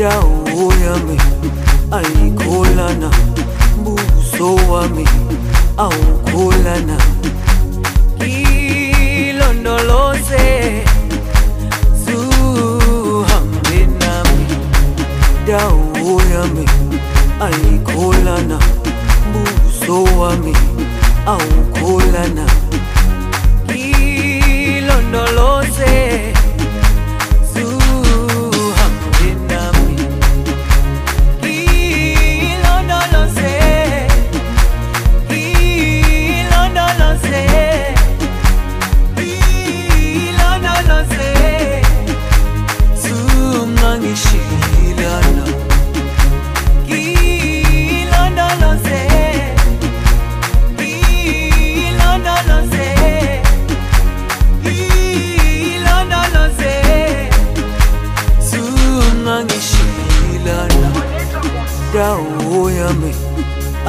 dawo yami ayikholana buso wami awukholana ilondoloze zuhambe nami dawo yami ayikholana buso wami awukholana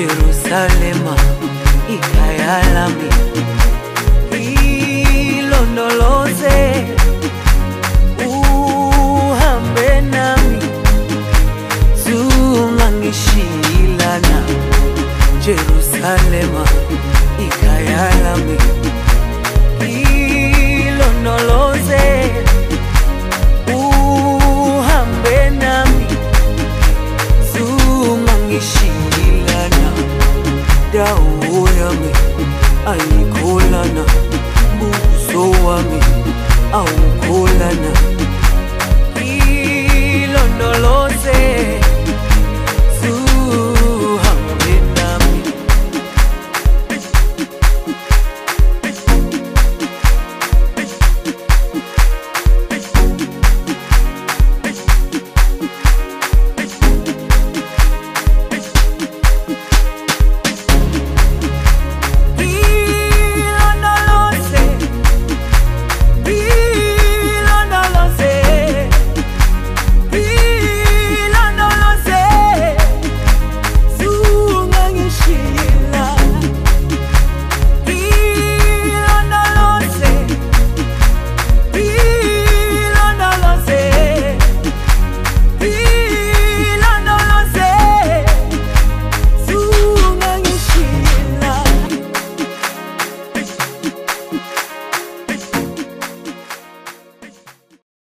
Jerusalema ikhaya dawo yami ayikholana buso wami awu